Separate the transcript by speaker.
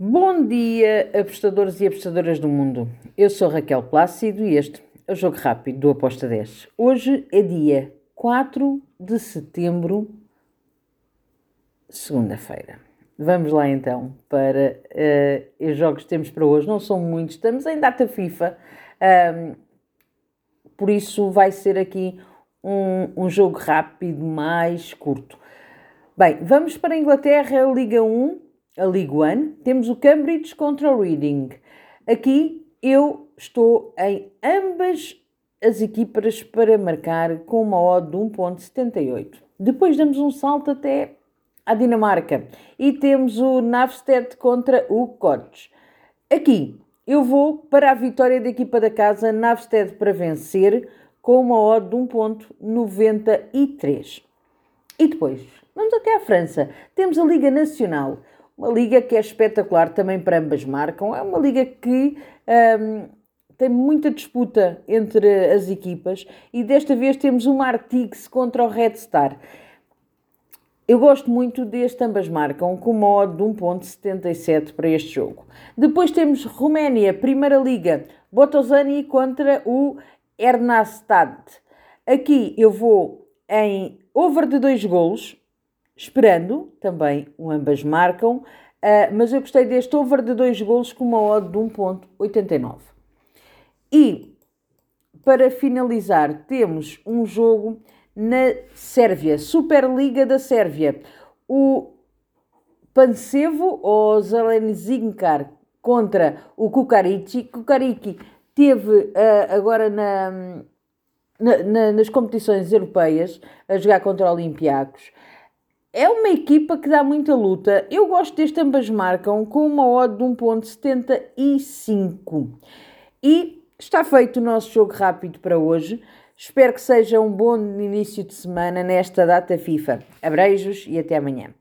Speaker 1: Bom dia, apostadores e apostadoras do mundo. Eu sou Raquel Plácido e este é o Jogo Rápido do Aposta 10. Hoje é dia 4 de setembro, segunda-feira. Vamos lá então para uh, os jogos que temos para hoje. Não são muitos, estamos em data FIFA, um, por isso vai ser aqui um, um jogo rápido mais curto. Bem, vamos para a Inglaterra, Liga 1 a League One, temos o Cambridge contra o Reading. Aqui eu estou em ambas as equipas para marcar com uma odd de 1.78. Depois damos um salto até à Dinamarca e temos o Navstedt contra o Koch. Aqui eu vou para a vitória da equipa da casa Navstedt para vencer com uma odd de 1.93. E depois, vamos até à França. Temos a Liga Nacional. Uma liga que é espetacular também para ambas marcam. É uma liga que um, tem muita disputa entre as equipas e desta vez temos uma Artix contra o Red Star. Eu gosto muito deste, ambas marcam com uma odd de 1.77 para este jogo. Depois temos Roménia, Primeira Liga, Botosani contra o Ernastad. Aqui eu vou em over de dois golos, esperando também o ambas marcam, uh, mas eu gostei deste over de dois golos com uma odd de 1.89. E para finalizar, temos um jogo na Sérvia, Superliga da Sérvia. O Pansevo ou Zelenzinkar contra o Kukarici. Kukarici teve uh, agora na, na, nas competições europeias a jogar contra Olympiacos é uma equipa que dá muita luta. Eu gosto deste, ambas marcam com uma odd de 1.75. E está feito o nosso jogo rápido para hoje. Espero que seja um bom início de semana nesta data FIFA. Abreijos e até amanhã.